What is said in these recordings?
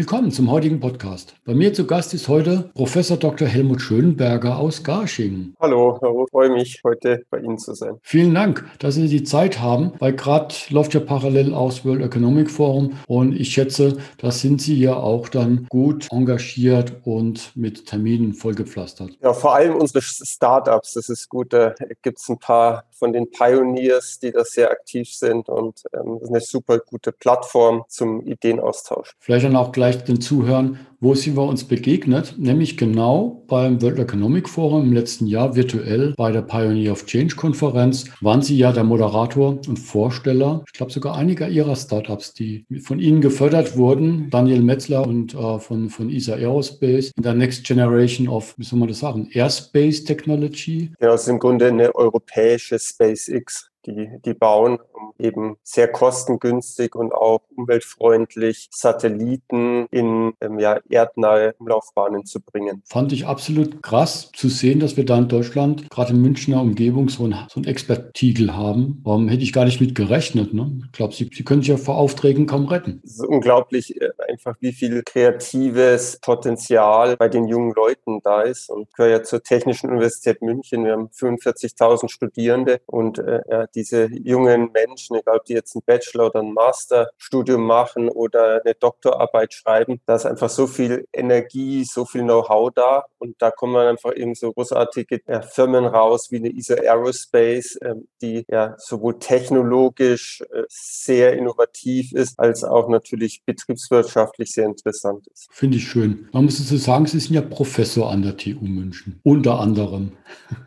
Willkommen zum heutigen Podcast. Bei mir zu Gast ist heute Professor Dr. Helmut Schönberger aus Garching. Hallo, ich freue mich, heute bei Ihnen zu sein. Vielen Dank, dass Sie die Zeit haben, weil gerade läuft ja parallel aus World Economic Forum und ich schätze, da sind Sie ja auch dann gut engagiert und mit Terminen vollgepflastert. Ja, vor allem unsere Startups, das ist gut. Da gibt es ein paar von den Pioneers, die da sehr aktiv sind und ähm, das ist eine super gute Plattform zum Ideenaustausch. Vielleicht dann auch gleich den Zuhören, wo sind wir uns begegnet? Nämlich genau beim World Economic Forum im letzten Jahr virtuell bei der Pioneer of Change Konferenz waren Sie ja der Moderator und Vorsteller, ich glaube sogar einiger Ihrer Startups, die von Ihnen gefördert wurden, Daniel Metzler und äh, von, von ESA Aerospace in der Next Generation of, wie soll man das sagen, Airspace Technology. Ja, es ist im Grunde eine europäische SpaceX die, die bauen, um eben sehr kostengünstig und auch umweltfreundlich Satelliten in ähm, ja, erdnahe Umlaufbahnen zu bringen. Fand ich absolut krass zu sehen, dass wir da in Deutschland, gerade in Münchner Umgebung, so ein, so ein Expertiegel haben. Warum hätte ich gar nicht mit gerechnet? Ne? Ich glaube, Sie, Sie können sich ja vor Aufträgen kaum retten. Es ist unglaublich, äh, einfach wie viel kreatives Potenzial bei den jungen Leuten da ist. Und ich gehöre ja zur Technischen Universität München. Wir haben 45.000 Studierende und äh, diese jungen Menschen, egal ob die jetzt ein Bachelor- oder ein Masterstudium machen oder eine Doktorarbeit schreiben, da ist einfach so viel Energie, so viel Know-how da und da kommen einfach eben so großartige ja, Firmen raus wie eine ISO Aerospace, ähm, die ja sowohl technologisch äh, sehr innovativ ist, als auch natürlich betriebswirtschaftlich sehr interessant ist. Finde ich schön. Man muss dazu sagen, Sie sind ja Professor an der TU München, unter anderem.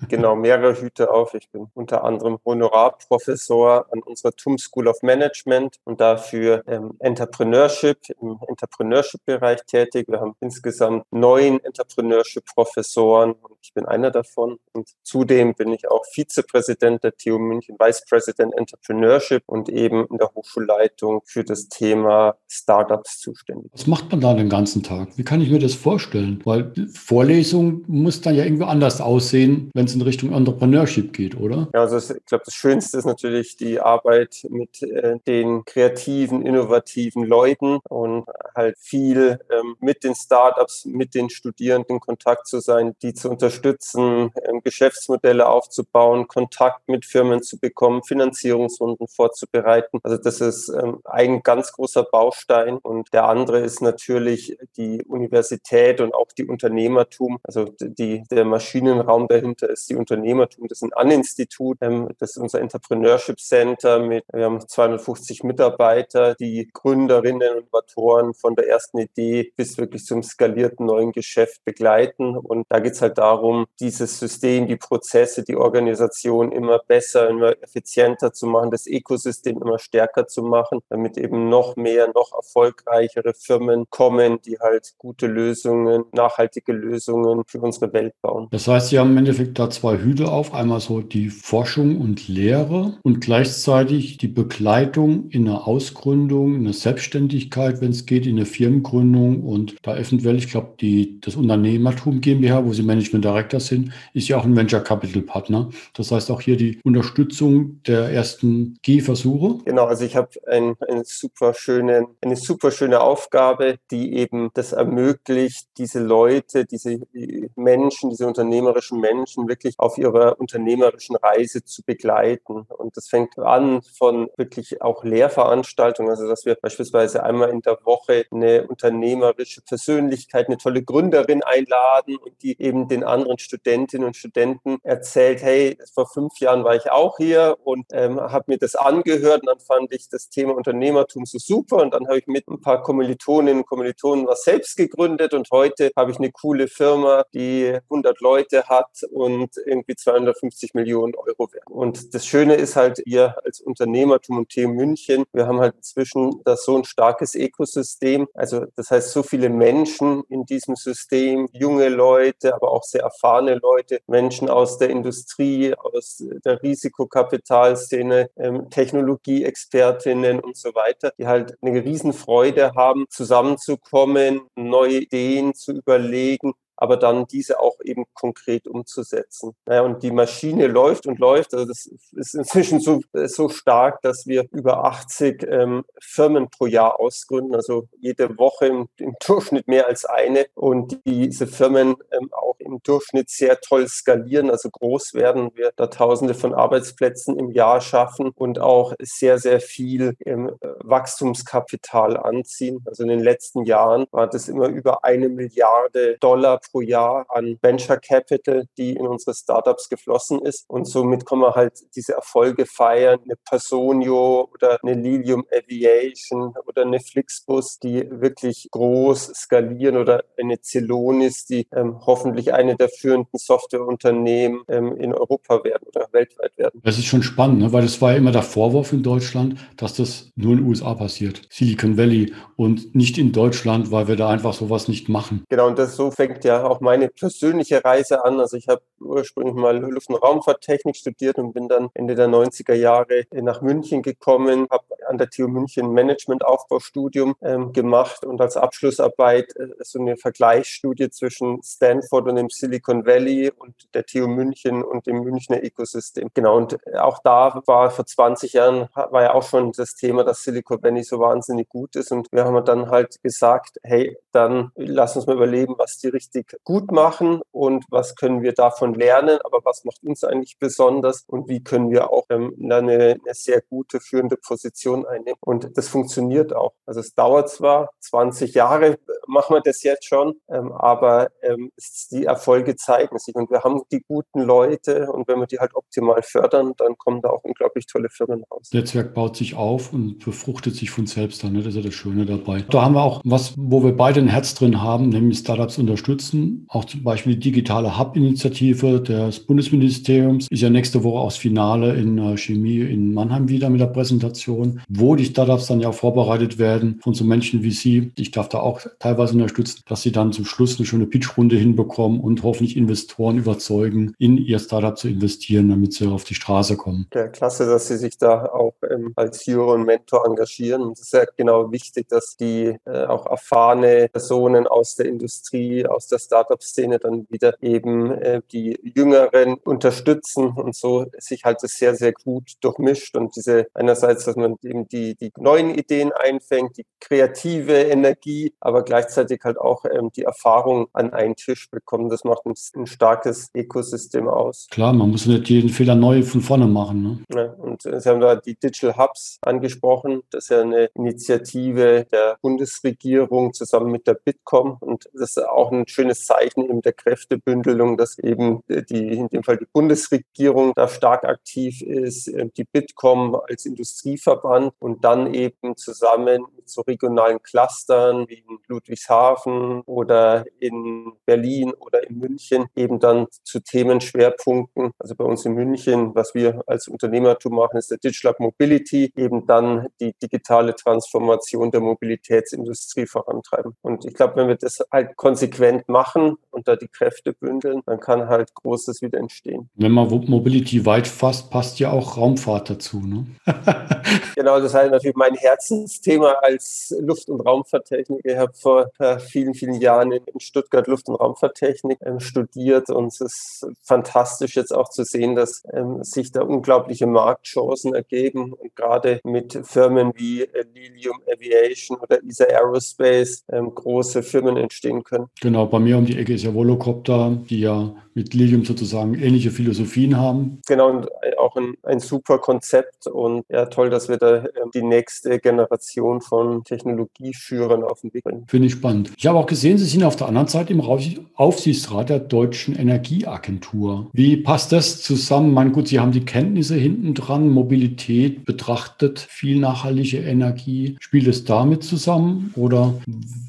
Genau, mehrere Hüte auf. Ich bin unter anderem Honorar Professor an unserer TUM School of Management und dafür ähm, Entrepreneurship im Entrepreneurship-Bereich tätig. Wir haben insgesamt neun Entrepreneurship-Professoren und ich bin einer davon. Und zudem bin ich auch Vizepräsident der TU München, Vice President Entrepreneurship und eben in der Hochschulleitung für das Thema Startups zuständig. Was macht man da den ganzen Tag? Wie kann ich mir das vorstellen? Weil Vorlesung muss dann ja irgendwie anders aussehen, wenn es in Richtung Entrepreneurship geht, oder? Ja, also ich glaube, das Schönste Schönste ist natürlich die Arbeit mit äh, den kreativen, innovativen Leuten und halt viel mit den Startups, mit den Studierenden in Kontakt zu sein, die zu unterstützen, ähm, Geschäftsmodelle aufzubauen, Kontakt mit Firmen zu bekommen, Finanzierungsrunden vorzubereiten. Also das ist ähm, ein ganz großer Baustein und der andere ist natürlich die Universität und auch die Unternehmertum. Also die, der Maschinenraum dahinter ist die Unternehmertum. Das ist ein An-Institut, ähm, das ist unser Entrepreneurship Center mit, wir haben 250 Mitarbeiter, die Gründerinnen und Innovatoren von der ersten Idee bis wirklich zum skalierten neuen Geschäft begleiten. Und da geht es halt darum, dieses System, die Prozesse, die Organisation immer besser, immer effizienter zu machen, das Ökosystem immer stärker zu machen, damit eben noch mehr, noch erfolgreichere Firmen kommen, die halt gute Lösungen, nachhaltige Lösungen für unsere Welt bauen. Das heißt, Sie haben im Endeffekt da zwei Hüte auf, einmal so die Forschung und Lehre und gleichzeitig die Begleitung in einer Ausgründung, in einer Selbstständigkeit, wenn es geht, in eine Firmengründung und da eventuell, ich glaube, das Unternehmertum GmbH, wo Sie Management Director sind, ist ja auch ein Venture Capital Partner. Das heißt auch hier die Unterstützung der ersten Gehversuche. Genau, also ich habe ein, eine super schöne, eine super schöne Aufgabe, die eben das ermöglicht, diese Leute, diese Menschen, diese unternehmerischen Menschen wirklich auf ihrer unternehmerischen Reise zu begleiten. Und das fängt an von wirklich auch Lehrveranstaltungen, also dass wir beispielsweise einmal in der Woche eine unternehmerische Persönlichkeit, eine tolle Gründerin einladen und die eben den anderen Studentinnen und Studenten erzählt, hey, vor fünf Jahren war ich auch hier und ähm, habe mir das angehört und dann fand ich das Thema Unternehmertum so super und dann habe ich mit ein paar Kommilitoninnen und Kommilitonen was selbst gegründet und heute habe ich eine coole Firma, die 100 Leute hat und irgendwie 250 Millionen Euro wert. Und das Schöne ist halt, wir als Unternehmertum und TU München, wir haben halt inzwischen das so ein starkes Ökosystem. Also das heißt, so viele Menschen in diesem System, junge Leute, aber auch sehr erfahrene Leute, Menschen aus der Industrie, aus der Risikokapitalszene, ähm, Technologieexpertinnen und so weiter, die halt eine Riesenfreude haben, zusammenzukommen, neue Ideen zu überlegen aber dann diese auch eben konkret umzusetzen. Naja, und die Maschine läuft und läuft. Also das ist inzwischen so, so stark, dass wir über 80 ähm, Firmen pro Jahr ausgründen, also jede Woche im, im Durchschnitt mehr als eine. Und diese Firmen ähm, auch im Durchschnitt sehr toll skalieren, also groß werden. Wir da Tausende von Arbeitsplätzen im Jahr schaffen und auch sehr, sehr viel ähm, Wachstumskapital anziehen. Also in den letzten Jahren war das immer über eine Milliarde Dollar pro Jahr an Venture Capital, die in unsere Startups geflossen ist. Und somit kann man halt diese Erfolge feiern. Eine Personio oder eine Lilium Aviation oder eine Flixbus, die wirklich groß skalieren oder eine Celonis, die ähm, hoffentlich eine der führenden Softwareunternehmen ähm, in Europa werden oder weltweit werden. Das ist schon spannend, ne? weil das war ja immer der Vorwurf in Deutschland, dass das nur in den USA passiert. Silicon Valley und nicht in Deutschland, weil wir da einfach sowas nicht machen. Genau, und das so fängt ja auch meine persönliche Reise an. Also ich habe ursprünglich mal Luft- und Raumfahrttechnik studiert und bin dann Ende der 90er Jahre nach München gekommen, habe an der TU München Management-Aufbaustudium ähm, gemacht und als Abschlussarbeit äh, so eine Vergleichsstudie zwischen Stanford und dem Silicon Valley und der TU München und dem Münchner Ökosystem. Genau, und auch da war vor 20 Jahren, war ja auch schon das Thema, dass Silicon Valley so wahnsinnig gut ist und wir haben dann halt gesagt, hey, dann lass uns mal überlegen, was die richtig richtig gut machen und was können wir davon lernen, aber was macht uns eigentlich besonders und wie können wir auch ähm, eine, eine sehr gute führende Position einnehmen. Und das funktioniert auch. Also es dauert zwar 20 Jahre, machen wir das jetzt schon, ähm, aber ähm, die Erfolge zeigen sich und wir haben die guten Leute und wenn wir die halt optimal fördern, dann kommen da auch unglaublich tolle Firmen raus. Netzwerk baut sich auf und befruchtet sich von selbst dann. Ne? Das ist ja das Schöne dabei. Da haben wir auch was, wo wir beide ein Herz drin haben, nämlich Startups unterstützen nutzen. Auch zum Beispiel die digitale Hub-Initiative des Bundesministeriums ist ja nächste Woche aus Finale in äh, Chemie in Mannheim wieder mit der Präsentation, wo die Startups dann ja vorbereitet werden von so Menschen wie Sie. Ich darf da auch teilweise unterstützen, dass sie dann zum Schluss eine schöne Pitchrunde hinbekommen und hoffentlich Investoren überzeugen, in ihr Startup zu investieren, damit sie auf die Straße kommen. Ja, klasse, dass Sie sich da auch ähm, als Hero und Mentor engagieren. Es ist ja genau wichtig, dass die äh, auch erfahrene Personen aus der Industrie, aus der Startup-Szene dann wieder eben äh, die Jüngeren unterstützen und so sich halt das sehr, sehr gut durchmischt und diese einerseits, dass man eben die, die neuen Ideen einfängt, die kreative Energie, aber gleichzeitig halt auch ähm, die Erfahrung an einen Tisch bekommen. Das macht ein, ein, starkes Ökosystem aus. Klar, man muss nicht jeden Fehler neu von vorne machen. Ne? Ja, und äh, Sie haben da die Digital Hubs angesprochen. Das ist ja eine Initiative der Bundesregierung zusammen mit der Bitkom und das ist auch ein schönes schönes Zeichen eben der Kräftebündelung, dass eben die, in dem Fall die Bundesregierung da stark aktiv ist, äh, die Bitkom als Industrieverband und dann eben zusammen mit so regionalen Clustern wie in Ludwigshafen oder in Berlin oder in München eben dann zu Themenschwerpunkten. Also bei uns in München, was wir als Unternehmertum machen, ist der Digital Mobility, eben dann die digitale Transformation der Mobilitätsindustrie vorantreiben. Und ich glaube, wenn wir das halt konsequent machen, machen und da die Kräfte bündeln, dann kann halt Großes wieder entstehen. Wenn man Mobility weit fasst, passt ja auch Raumfahrt dazu. Ne? genau, das ist halt natürlich mein Herzensthema als Luft- und Raumfahrttechniker. Ich habe vor äh, vielen, vielen Jahren in Stuttgart Luft- und Raumfahrttechnik ähm, studiert und es ist fantastisch jetzt auch zu sehen, dass ähm, sich da unglaubliche Marktchancen ergeben und gerade mit Firmen wie äh, Lilium Aviation oder ESA Aerospace ähm, große Firmen entstehen können. Genau, bei mir um die Ecke ist ja Volocopter, die ja mit Lilium sozusagen ähnliche Philosophien haben. Genau, und auch ein, ein super Konzept und ja, toll, dass wir da ähm, die nächste Generation von von Technologieführern auf den Weg bringen. Finde ich spannend. Ich habe auch gesehen, Sie sind auf der anderen Seite im Aufsichtsrat der Deutschen Energieagentur. Wie passt das zusammen? Mein gut, Sie haben die Kenntnisse hinten dran, Mobilität betrachtet, viel nachhaltige Energie. Spielt es damit zusammen oder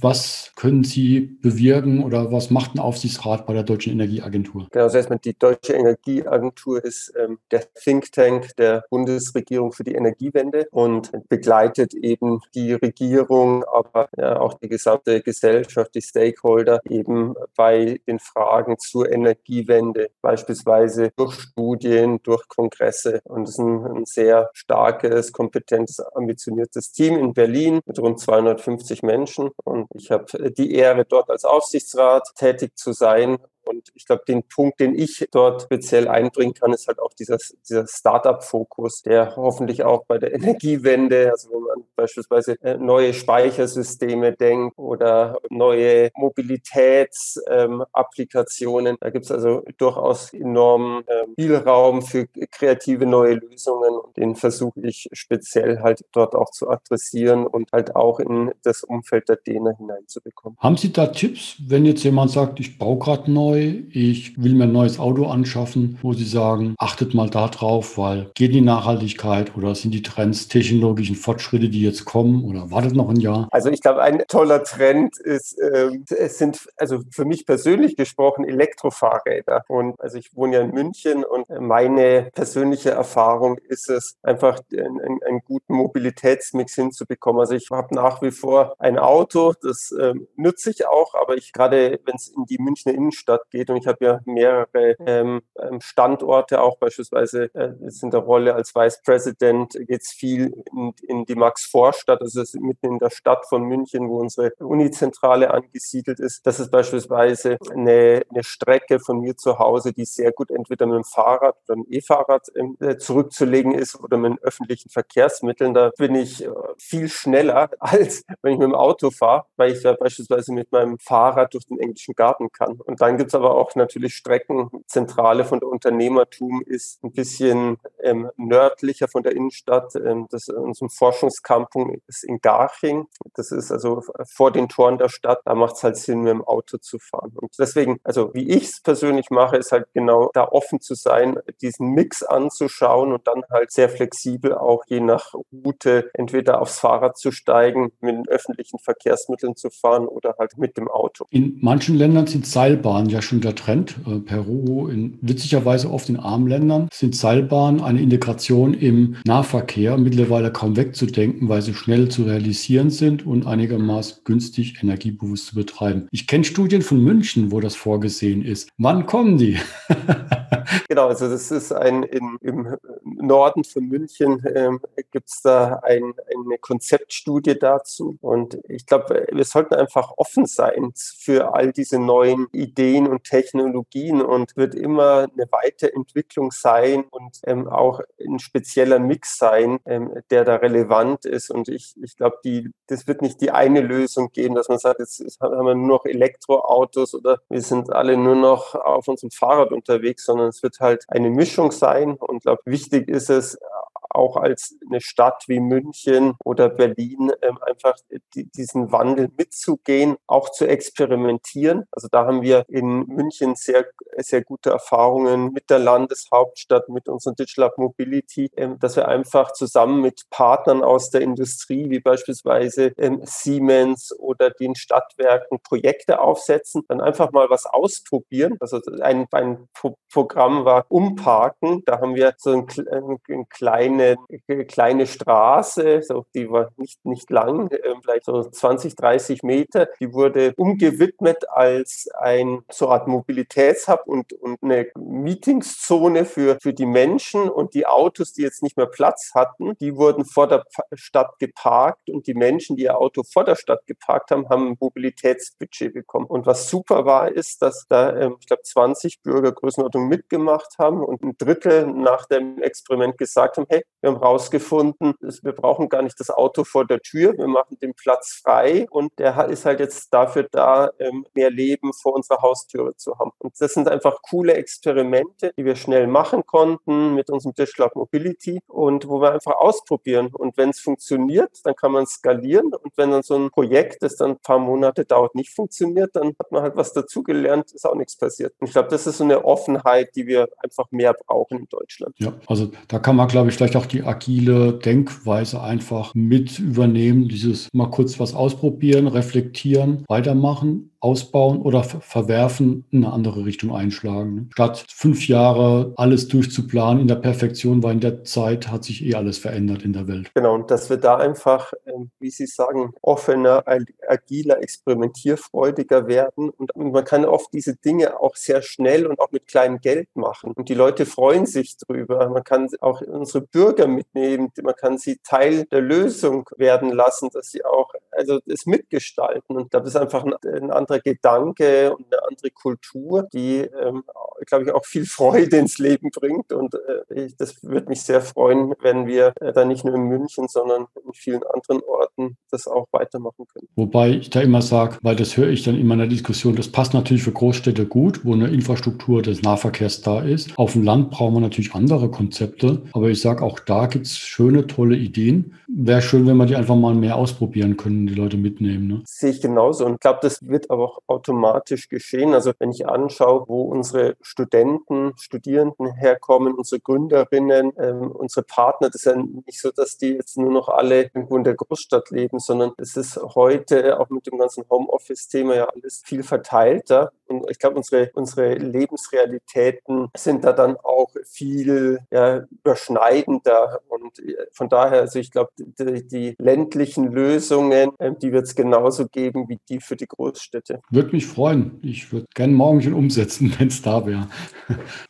was können Sie bewirken oder was macht ein Aufsichtsrat bei der Deutschen Energieagentur? Genau, also erstmal die Deutsche Energieagentur ist ähm, der Think Tank der Bundesregierung für die Energiewende und begleitet eben die Regierung, aber ja, auch die gesamte Gesellschaft, die Stakeholder eben bei den Fragen zur Energiewende, beispielsweise durch Studien, durch Kongresse. Und es ist ein, ein sehr starkes, kompetentes, ambitioniertes Team in Berlin mit rund 250 Menschen. Und ich habe die Ehre, dort als Aufsichtsrat tätig zu sein und ich glaube, den Punkt, den ich dort speziell einbringen kann, ist halt auch dieser, dieser Startup-Fokus, der hoffentlich auch bei der Energiewende, also wenn man beispielsweise äh, neue Speichersysteme denkt oder neue Mobilitätsapplikationen, ähm, da gibt es also durchaus enormen ähm, Spielraum für kreative neue Lösungen und den versuche ich speziell halt dort auch zu adressieren und halt auch in das Umfeld der DENA hineinzubekommen. Haben Sie da Tipps, wenn jetzt jemand sagt, ich baue gerade neu ich will mir ein neues Auto anschaffen, wo Sie sagen, achtet mal da drauf, weil geht die Nachhaltigkeit oder sind die Trends, technologischen Fortschritte, die jetzt kommen oder wartet noch ein Jahr? Also ich glaube, ein toller Trend ist, äh, es sind also für mich persönlich gesprochen Elektrofahrräder. Und also ich wohne ja in München und meine persönliche Erfahrung ist es, einfach einen, einen guten Mobilitätsmix hinzubekommen. Also ich habe nach wie vor ein Auto, das äh, nutze ich auch, aber ich gerade, wenn es in die Münchner Innenstadt geht. Und ich habe ja mehrere ähm, ähm, Standorte, auch beispielsweise äh, in der Rolle als Vice President geht es viel in, in die Max-Vorstadt, also das ist mitten in der Stadt von München, wo unsere Unizentrale angesiedelt ist. Das ist beispielsweise eine, eine Strecke von mir zu Hause, die sehr gut entweder mit dem Fahrrad oder dem E-Fahrrad äh, zurückzulegen ist oder mit öffentlichen Verkehrsmitteln. Da bin ich äh, viel schneller, als wenn ich mit dem Auto fahre, weil ich da beispielsweise mit meinem Fahrrad durch den englischen Garten kann. Und dann gibt es aber auch natürlich Strecken. Zentrale von Unternehmertum ist ein bisschen ähm, nördlicher von der Innenstadt. Ähm, das unserem Forschungscampus ist in Garching. Das ist also vor den Toren der Stadt. Da macht es halt Sinn, mit dem Auto zu fahren. Und deswegen, also wie ich es persönlich mache, ist halt genau da offen zu sein, diesen Mix anzuschauen und dann halt sehr flexibel auch je nach Route entweder aufs Fahrrad zu steigen, mit den öffentlichen Verkehrsmitteln zu fahren oder halt mit dem Auto. In manchen Ländern sind Seilbahnen ja schon der Trend. Äh, Peru, in, witzigerweise oft in armen Ländern, sind Seilbahnen eine Integration im Nahverkehr mittlerweile kaum wegzudenken, weil sie schnell zu realisieren sind und einigermaßen günstig energiebewusst zu betreiben. Ich kenne Studien von München, wo das vorgesehen ist. Wann kommen die? genau, also das ist ein in, im Norden von München ähm, gibt es da ein, eine Konzeptstudie dazu. Und ich glaube, wir sollten einfach offen sein für all diese neuen Ideen und Technologien und wird immer eine Weiterentwicklung sein und ähm, auch ein spezieller Mix sein, ähm, der da relevant ist. Und ich, ich glaube, die, das wird nicht die eine Lösung geben, dass man sagt, jetzt haben wir nur noch Elektroautos oder wir sind alle nur noch auf unserem Fahrrad unterwegs, sondern es wird halt eine Mischung sein. Und glaube, wichtig ist es, auch als eine Stadt wie München oder Berlin ähm, einfach die, diesen Wandel mitzugehen, auch zu experimentieren. Also da haben wir in München sehr, sehr gute Erfahrungen mit der Landeshauptstadt, mit unserem Digital Mobility, ähm, dass wir einfach zusammen mit Partnern aus der Industrie, wie beispielsweise ähm, Siemens oder den Stadtwerken, Projekte aufsetzen, dann einfach mal was ausprobieren. Also ein, ein Programm war Umparken. Da haben wir so ein, ein kleines eine kleine Straße, so, die war nicht, nicht lang, äh, vielleicht so 20, 30 Meter. Die wurde umgewidmet als ein so Art Mobilitätshub und, und eine Meetingszone für, für die Menschen und die Autos, die jetzt nicht mehr Platz hatten, die wurden vor der Stadt geparkt und die Menschen, die ihr Auto vor der Stadt geparkt haben, haben ein Mobilitätsbudget bekommen. Und was super war, ist, dass da, ähm, ich glaube, 20 Bürger Größenordnung mitgemacht haben und ein Drittel nach dem Experiment gesagt haben, hey, wir haben herausgefunden, wir brauchen gar nicht das Auto vor der Tür, wir machen den Platz frei und der ist halt jetzt dafür da, ähm, mehr Leben vor unserer Haustüre zu haben. Und das sind einfach coole Experimente, die wir schnell machen konnten mit unserem Dishlab Mobility und wo wir einfach ausprobieren. Und wenn es funktioniert, dann kann man skalieren. Und wenn dann so ein Projekt, das dann ein paar Monate dauert, nicht funktioniert, dann hat man halt was dazugelernt, ist auch nichts passiert. Und ich glaube, das ist so eine Offenheit, die wir einfach mehr brauchen in Deutschland. Ja, also da kann man, glaube ich, vielleicht auch die agile Denkweise einfach mit übernehmen. Dieses mal kurz was ausprobieren, reflektieren, weitermachen ausbauen oder verwerfen, in eine andere Richtung einschlagen. Ne? Statt fünf Jahre alles durchzuplanen in der Perfektion, weil in der Zeit hat sich eh alles verändert in der Welt. Genau, und dass wir da einfach, ähm, wie Sie sagen, offener, agiler, experimentierfreudiger werden. Und man kann oft diese Dinge auch sehr schnell und auch mit kleinem Geld machen. Und die Leute freuen sich drüber. Man kann auch unsere Bürger mitnehmen, man kann sie Teil der Lösung werden lassen, dass sie auch also es mitgestalten. Und da ist einfach ein, ein anderer anderer Gedanke und eine andere Kultur, die, ähm, glaube ich, auch viel Freude ins Leben bringt. Und äh, ich, das würde mich sehr freuen, wenn wir äh, da nicht nur in München, sondern in vielen anderen Orten das auch weitermachen können. Wobei ich da immer sage, weil das höre ich dann immer in der Diskussion, das passt natürlich für Großstädte gut, wo eine Infrastruktur des Nahverkehrs da ist. Auf dem Land brauchen wir natürlich andere Konzepte, aber ich sage, auch da gibt es schöne, tolle Ideen. Wäre schön, wenn wir die einfach mal mehr ausprobieren können, die Leute mitnehmen. Ne? Sehe ich genauso und ich glaube, das wird aber auch automatisch geschehen. Also wenn ich anschaue, wo unsere Studenten, Studierenden herkommen, unsere Gründerinnen, ähm, unsere Partner, das ist ja nicht so, dass die jetzt nur noch alle irgendwo in der Großstadt leben, sondern es ist heute auch mit dem ganzen Homeoffice-Thema ja alles viel verteilter. Und ich glaube, unsere, unsere Lebensrealitäten sind da dann auch viel ja, überschneidender. Und äh, von daher, also ich glaube, die, die ländlichen Lösungen, ähm, die wird es genauso geben wie die für die Großstädte. Würde mich freuen. Ich würde gerne morgen schon umsetzen, wenn es da wäre.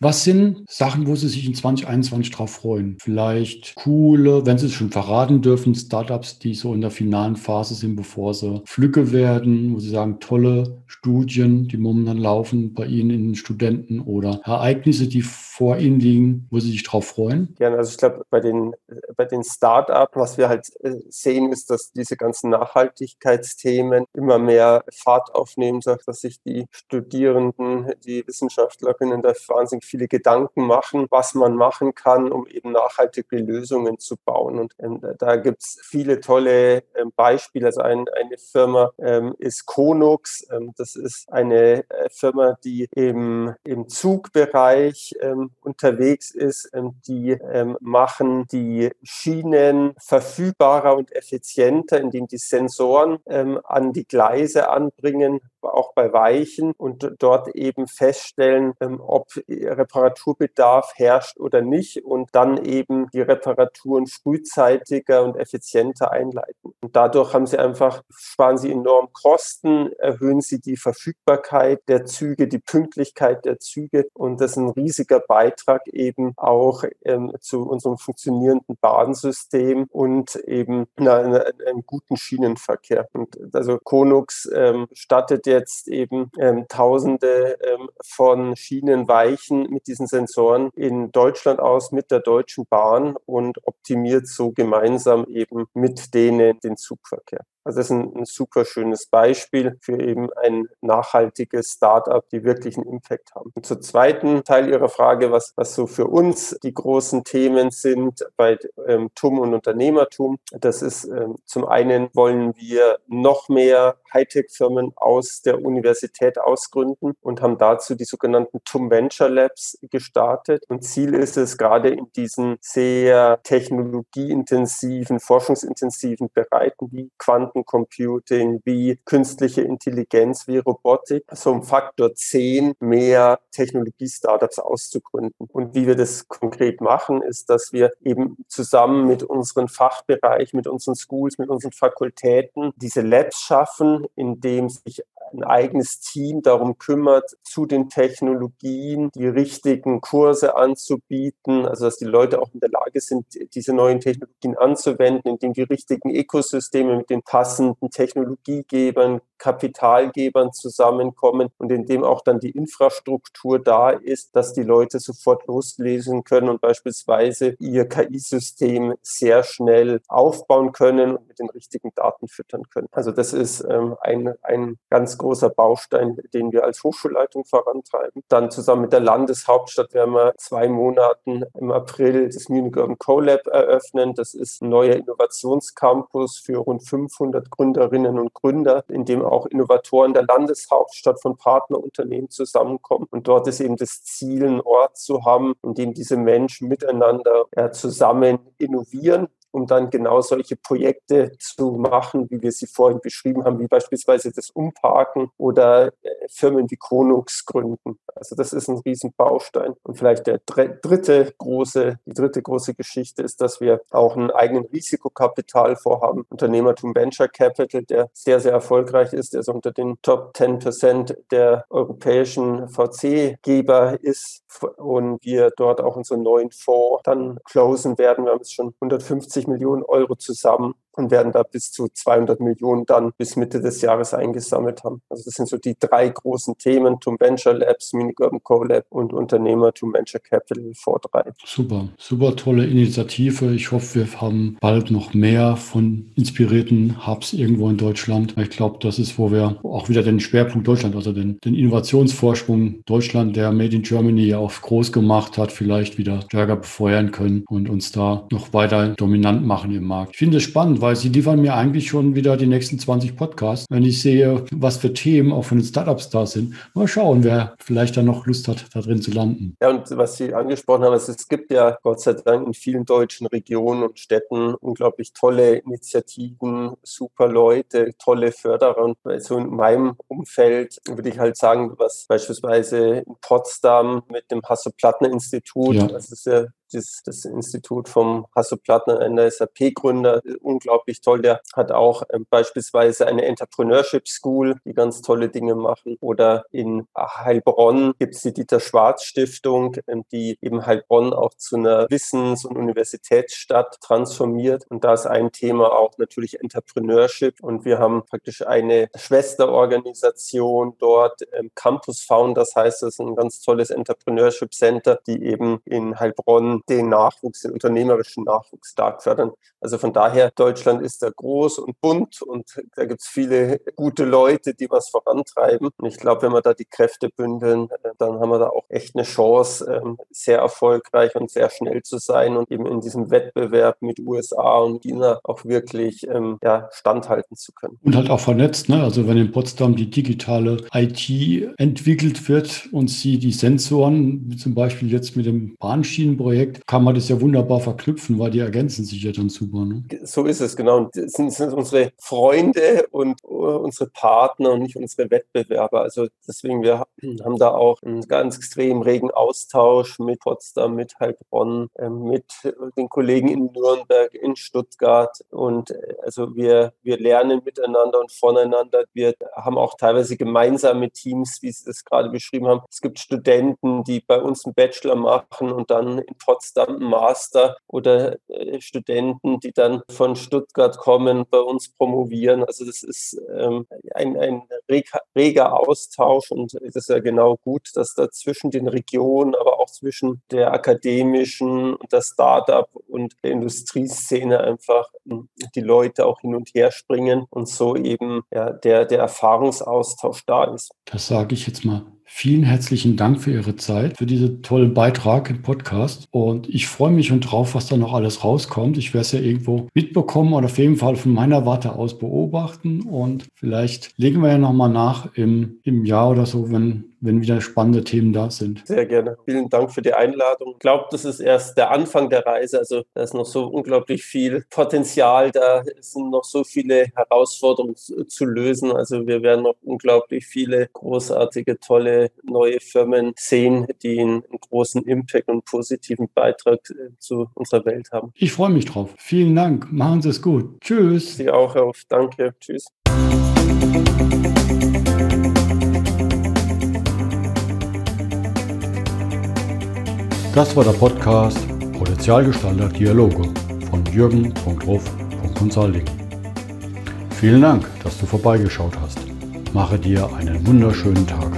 Was sind Sachen, wo Sie sich in 2021 drauf freuen? Vielleicht coole, wenn Sie es schon verraten dürfen, Startups, die so in der finalen Phase sind, bevor sie Flücke werden, wo Sie sagen, tolle Studien, die momentan laufen bei Ihnen in den Studenten oder Ereignisse, die vor Ihnen liegen, wo Sie sich drauf freuen? Ja, also ich glaube, bei den, bei den Startups, was wir halt äh, sehen, ist, dass diese ganzen Nachhaltigkeitsthemen immer mehr Fahrt aufnehmen, dass sich die Studierenden, die Wissenschaftlerinnen da wahnsinnig viele Gedanken machen, was man machen kann, um eben nachhaltige Lösungen zu bauen. Und ähm, da gibt es viele tolle ähm, Beispiele. Also ein, eine Firma ähm, ist Konux. Ähm, das ist eine äh, Firma, die im, im Zugbereich ähm, unterwegs ist. Ähm, die machen die Schienen verfügbarer und effizienter, indem die Sensoren an die Gleise anbringen, auch bei Weichen und dort eben feststellen, ähm, ob Reparaturbedarf herrscht oder nicht und dann eben die Reparaturen frühzeitiger und effizienter einleiten. Und dadurch haben sie einfach, sparen sie enorm Kosten, erhöhen sie die Verfügbarkeit der Züge, die Pünktlichkeit der Züge und das ist ein riesiger Beitrag eben auch ähm, zu unserem funktionierenden Bahnsystem und eben einem guten Schienenverkehr. Und also Konux ähm, stattet ja jetzt eben ähm, Tausende ähm, von Schienenweichen mit diesen Sensoren in Deutschland aus mit der Deutschen Bahn und optimiert so gemeinsam eben mit denen den Zugverkehr. Also das ist ein, ein super schönes Beispiel für eben ein nachhaltiges Startup, die wirklich einen Impact haben. Und zur zweiten Teil Ihrer Frage, was, was so für uns die großen Themen sind bei ähm, TUM und Unternehmertum. Das ist ähm, zum einen wollen wir noch mehr Hightech-Firmen aus der Universität ausgründen und haben dazu die sogenannten TUM Venture Labs gestartet. Und Ziel ist es, gerade in diesen sehr technologieintensiven, forschungsintensiven Bereichen wie Quanten Quantencomputing, wie künstliche Intelligenz, wie Robotik, so um Faktor 10 mehr Technologie-Startups auszugründen. Und wie wir das konkret machen, ist, dass wir eben zusammen mit unseren Fachbereichen, mit unseren Schools, mit unseren Fakultäten diese Labs schaffen, in dem sich ein eigenes Team darum kümmert, zu den Technologien die richtigen Kurse anzubieten, also dass die Leute auch in der Lage sind, diese neuen Technologien anzuwenden, indem die richtigen Ökosysteme mit den passenden Technologiegebern Kapitalgebern zusammenkommen und in dem auch dann die Infrastruktur da ist, dass die Leute sofort loslesen können und beispielsweise ihr KI-System sehr schnell aufbauen können und mit den richtigen Daten füttern können. Also das ist ähm, ein, ein ganz großer Baustein, den wir als Hochschulleitung vorantreiben. Dann zusammen mit der Landeshauptstadt werden wir zwei Monaten im April das Munich Urban CoLab eröffnen. Das ist ein neuer Innovationscampus für rund 500 Gründerinnen und Gründer, in dem Innovatoren der Landeshauptstadt von Partnerunternehmen zusammenkommen. Und dort ist eben das Ziel, einen Ort zu haben, in dem diese Menschen miteinander ja, zusammen innovieren um dann genau solche Projekte zu machen, wie wir sie vorhin beschrieben haben, wie beispielsweise das Umparken oder äh, Firmen wie Konux gründen. Also das ist ein Riesenbaustein. Und vielleicht der dritte große, die dritte große Geschichte ist, dass wir auch einen eigenen Risikokapital vorhaben. Unternehmertum Venture Capital, der sehr, sehr erfolgreich ist, der so unter den Top 10 Prozent der europäischen VC-Geber ist und wir dort auch unseren neuen Fonds dann closen werden. Wir haben jetzt schon 150 Millionen Euro zusammen und werden da bis zu 200 Millionen dann bis Mitte des Jahres eingesammelt haben. Also das sind so die drei großen Themen, Tum Venture Labs, Munich Urban Co-Lab und Venture Capital vor drei. Super, super tolle Initiative. Ich hoffe, wir haben bald noch mehr von inspirierten Hubs irgendwo in Deutschland. Ich glaube, das ist, wo wir auch wieder den Schwerpunkt Deutschland, also den, den Innovationsvorsprung Deutschland, der Made in Germany ja auch groß gemacht hat, vielleicht wieder stärker befeuern können und uns da noch weiter dominant machen im Markt. Ich finde es spannend, weil sie liefern mir eigentlich schon wieder die nächsten 20 Podcasts, wenn ich sehe, was für Themen auch von den Startups da sind. Mal schauen, wer vielleicht da noch Lust hat, da drin zu landen. Ja, und was Sie angesprochen haben, es gibt ja Gott sei Dank in vielen deutschen Regionen und Städten unglaublich tolle Initiativen, super Leute, tolle Förderer. Und so in meinem Umfeld würde ich halt sagen, was beispielsweise in Potsdam mit dem Hasso-Plattner-Institut, ja. das ist ja das, das Institut vom Hasso Plattner, ein SAP-Gründer, unglaublich toll. Der hat auch äh, beispielsweise eine Entrepreneurship School, die ganz tolle Dinge machen. Oder in Heilbronn gibt es die Dieter Schwarz Stiftung, äh, die eben Heilbronn auch zu einer Wissens- und Universitätsstadt transformiert. Und da ist ein Thema auch natürlich Entrepreneurship. Und wir haben praktisch eine Schwesterorganisation dort, ähm, Campus Founders heißt das, ein ganz tolles Entrepreneurship Center, die eben in Heilbronn den Nachwuchs, den unternehmerischen Nachwuchs stark fördern. Also von daher, Deutschland ist da groß und bunt und da gibt es viele gute Leute, die was vorantreiben. Und ich glaube, wenn wir da die Kräfte bündeln, dann haben wir da auch echt eine Chance, ähm, sehr erfolgreich und sehr schnell zu sein und eben in diesem Wettbewerb mit USA und China auch wirklich ähm, ja, standhalten zu können. Und halt auch vernetzt, ne? Also wenn in Potsdam die digitale IT entwickelt wird und sie die Sensoren, wie zum Beispiel jetzt mit dem Bahnschienenprojekt, kann man das ja wunderbar verknüpfen, weil die ergänzen sich ja dann super. Ne? So ist es, genau. Und sind, sind unsere Freunde und uh, unsere Partner und nicht unsere Wettbewerber. Also deswegen, wir haben da auch einen ganz extrem regen Austausch mit Potsdam, mit Heilbronn, äh, mit den Kollegen in Nürnberg, in Stuttgart. Und äh, also wir, wir lernen miteinander und voneinander. Wir haben auch teilweise gemeinsame Teams, wie Sie das gerade beschrieben haben. Es gibt Studenten, die bei uns einen Bachelor machen und dann in Potsdam Potsdam Master oder äh, Studenten, die dann von Stuttgart kommen, bei uns promovieren. Also das ist ähm, ein, ein reger Austausch und es ist ja genau gut, dass da zwischen den Regionen, aber auch zwischen der akademischen und der Startup und der Industrieszene einfach hm, die Leute auch hin und her springen und so eben ja, der, der Erfahrungsaustausch da ist. Das sage ich jetzt mal Vielen herzlichen Dank für Ihre Zeit, für diesen tollen Beitrag im Podcast. Und ich freue mich schon drauf, was da noch alles rauskommt. Ich werde es ja irgendwo mitbekommen und auf jeden Fall von meiner Warte aus beobachten. Und vielleicht legen wir ja nochmal nach im, im Jahr oder so, wenn wenn wieder spannende Themen da sind. Sehr gerne. Vielen Dank für die Einladung. Ich glaube, das ist erst der Anfang der Reise. Also da ist noch so unglaublich viel Potenzial, da sind noch so viele Herausforderungen zu lösen. Also wir werden noch unglaublich viele großartige, tolle neue Firmen sehen, die einen großen Impact und positiven Beitrag äh, zu unserer Welt haben. Ich freue mich drauf. Vielen Dank. Machen Sie es gut. Tschüss. Sie auch auf. Danke. Tschüss. Das war der Podcast Potenzialgestalter Dialoge von Jürgen.ruf.consulting. Vielen Dank, dass du vorbeigeschaut hast. mache dir einen wunderschönen Tag.